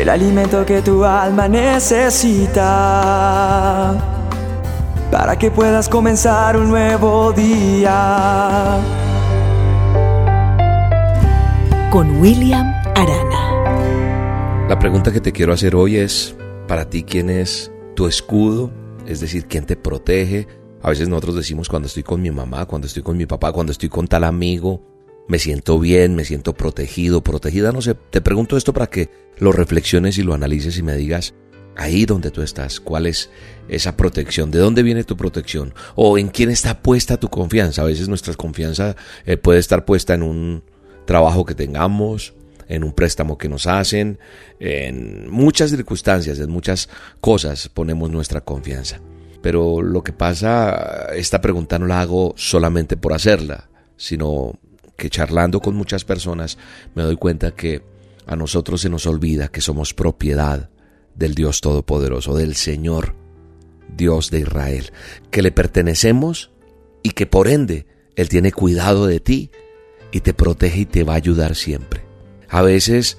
el alimento que tu alma necesita para que puedas comenzar un nuevo día. Con William Arana. La pregunta que te quiero hacer hoy es, para ti, ¿quién es tu escudo? Es decir, ¿quién te protege? A veces nosotros decimos cuando estoy con mi mamá, cuando estoy con mi papá, cuando estoy con tal amigo, me siento bien, me siento protegido, protegida, no sé, te pregunto esto para que lo reflexiones y lo analices y me digas ahí donde tú estás, cuál es esa protección, de dónde viene tu protección o en quién está puesta tu confianza. A veces nuestra confianza eh, puede estar puesta en un trabajo que tengamos, en un préstamo que nos hacen, en muchas circunstancias, en muchas cosas ponemos nuestra confianza. Pero lo que pasa, esta pregunta no la hago solamente por hacerla, sino que charlando con muchas personas me doy cuenta que a nosotros se nos olvida que somos propiedad del Dios Todopoderoso, del Señor Dios de Israel, que le pertenecemos y que por ende Él tiene cuidado de ti y te protege y te va a ayudar siempre. A veces,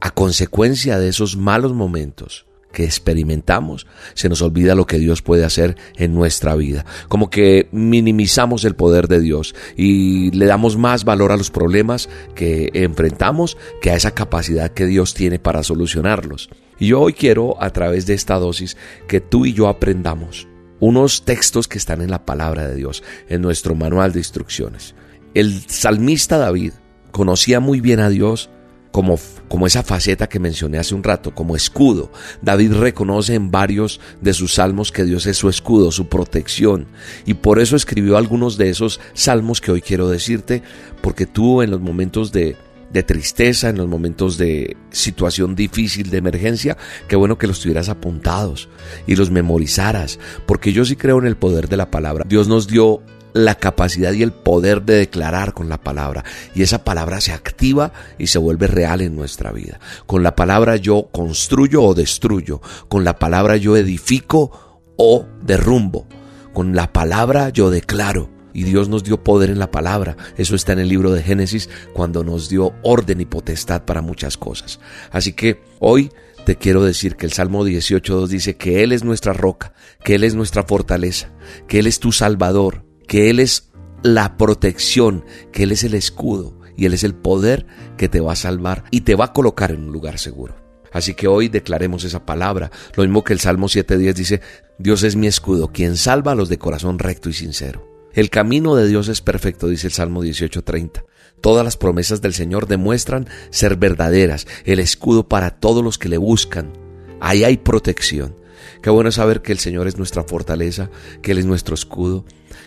a consecuencia de esos malos momentos, que experimentamos, se nos olvida lo que Dios puede hacer en nuestra vida. Como que minimizamos el poder de Dios y le damos más valor a los problemas que enfrentamos que a esa capacidad que Dios tiene para solucionarlos. Y yo hoy quiero, a través de esta dosis, que tú y yo aprendamos unos textos que están en la palabra de Dios, en nuestro manual de instrucciones. El salmista David conocía muy bien a Dios como, como esa faceta que mencioné hace un rato, como escudo. David reconoce en varios de sus salmos que Dios es su escudo, su protección. Y por eso escribió algunos de esos salmos que hoy quiero decirte, porque tú en los momentos de, de tristeza, en los momentos de situación difícil, de emergencia, qué bueno que los tuvieras apuntados y los memorizaras, porque yo sí creo en el poder de la palabra. Dios nos dio la capacidad y el poder de declarar con la palabra. Y esa palabra se activa y se vuelve real en nuestra vida. Con la palabra yo construyo o destruyo. Con la palabra yo edifico o derrumbo. Con la palabra yo declaro. Y Dios nos dio poder en la palabra. Eso está en el libro de Génesis cuando nos dio orden y potestad para muchas cosas. Así que hoy te quiero decir que el Salmo 18.2 dice que Él es nuestra roca, que Él es nuestra fortaleza, que Él es tu Salvador, que Él es la protección, que Él es el escudo y Él es el poder que te va a salvar y te va a colocar en un lugar seguro. Así que hoy declaremos esa palabra, lo mismo que el Salmo 7.10 dice, Dios es mi escudo, quien salva a los de corazón recto y sincero. El camino de Dios es perfecto, dice el Salmo 18.30. Todas las promesas del Señor demuestran ser verdaderas, el escudo para todos los que le buscan. Ahí hay protección. Qué bueno saber que el Señor es nuestra fortaleza, que Él es nuestro escudo,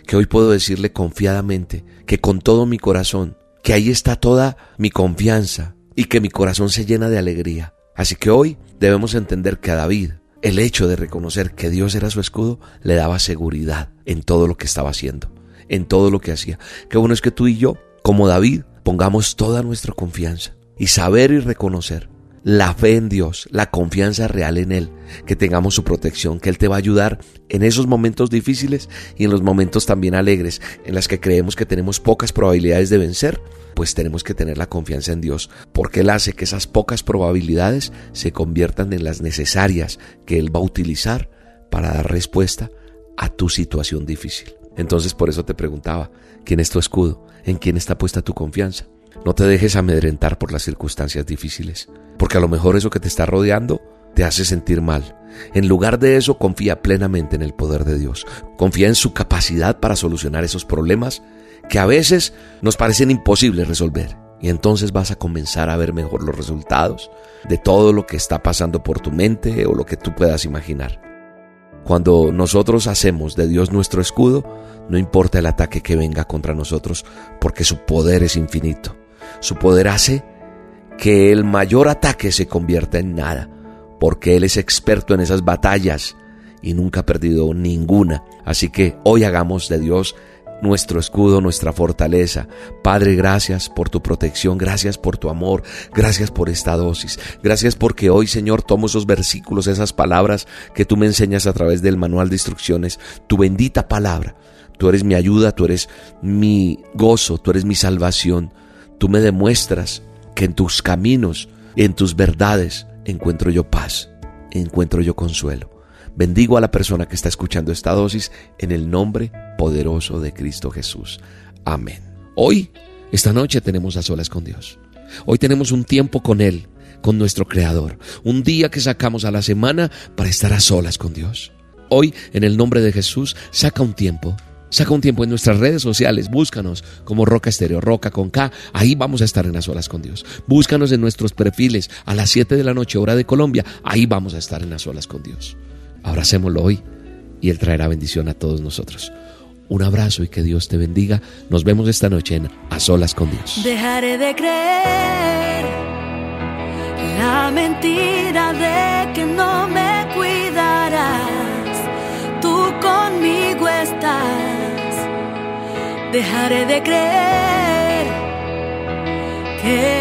que hoy puedo decirle confiadamente que con todo mi corazón, que ahí está toda mi confianza y que mi corazón se llena de alegría. Así que hoy debemos entender que a David el hecho de reconocer que Dios era su escudo le daba seguridad en todo lo que estaba haciendo, en todo lo que hacía. Qué bueno es que tú y yo, como David, pongamos toda nuestra confianza y saber y reconocer la fe en Dios, la confianza real en Él, que tengamos su protección, que Él te va a ayudar en esos momentos difíciles y en los momentos también alegres, en las que creemos que tenemos pocas probabilidades de vencer, pues tenemos que tener la confianza en Dios, porque Él hace que esas pocas probabilidades se conviertan en las necesarias que Él va a utilizar para dar respuesta a tu situación difícil. Entonces por eso te preguntaba, ¿quién es tu escudo? ¿En quién está puesta tu confianza? No te dejes amedrentar por las circunstancias difíciles, porque a lo mejor eso que te está rodeando te hace sentir mal. En lugar de eso, confía plenamente en el poder de Dios. Confía en su capacidad para solucionar esos problemas que a veces nos parecen imposibles resolver. Y entonces vas a comenzar a ver mejor los resultados de todo lo que está pasando por tu mente o lo que tú puedas imaginar. Cuando nosotros hacemos de Dios nuestro escudo, no importa el ataque que venga contra nosotros, porque su poder es infinito. Su poder hace que el mayor ataque se convierta en nada, porque Él es experto en esas batallas y nunca ha perdido ninguna. Así que hoy hagamos de Dios nuestro escudo, nuestra fortaleza. Padre, gracias por tu protección, gracias por tu amor, gracias por esta dosis, gracias porque hoy, Señor, tomo esos versículos, esas palabras que tú me enseñas a través del manual de instrucciones, tu bendita palabra. Tú eres mi ayuda, tú eres mi gozo, tú eres mi salvación. Tú me demuestras que en tus caminos, en tus verdades, encuentro yo paz, encuentro yo consuelo. Bendigo a la persona que está escuchando esta dosis en el nombre poderoso de Cristo Jesús. Amén. Hoy, esta noche tenemos a solas con Dios. Hoy tenemos un tiempo con Él, con nuestro Creador. Un día que sacamos a la semana para estar a solas con Dios. Hoy, en el nombre de Jesús, saca un tiempo Saca un tiempo en nuestras redes sociales, búscanos como Roca Estéreo, Roca con K, ahí vamos a estar en las olas con Dios. Búscanos en nuestros perfiles a las 7 de la noche, hora de Colombia, ahí vamos a estar en las olas con Dios. Abracémoslo hoy y Él traerá bendición a todos nosotros. Un abrazo y que Dios te bendiga. Nos vemos esta noche en A Solas con Dios. Dejaré de creer la mentira de que no me dejaré de creer que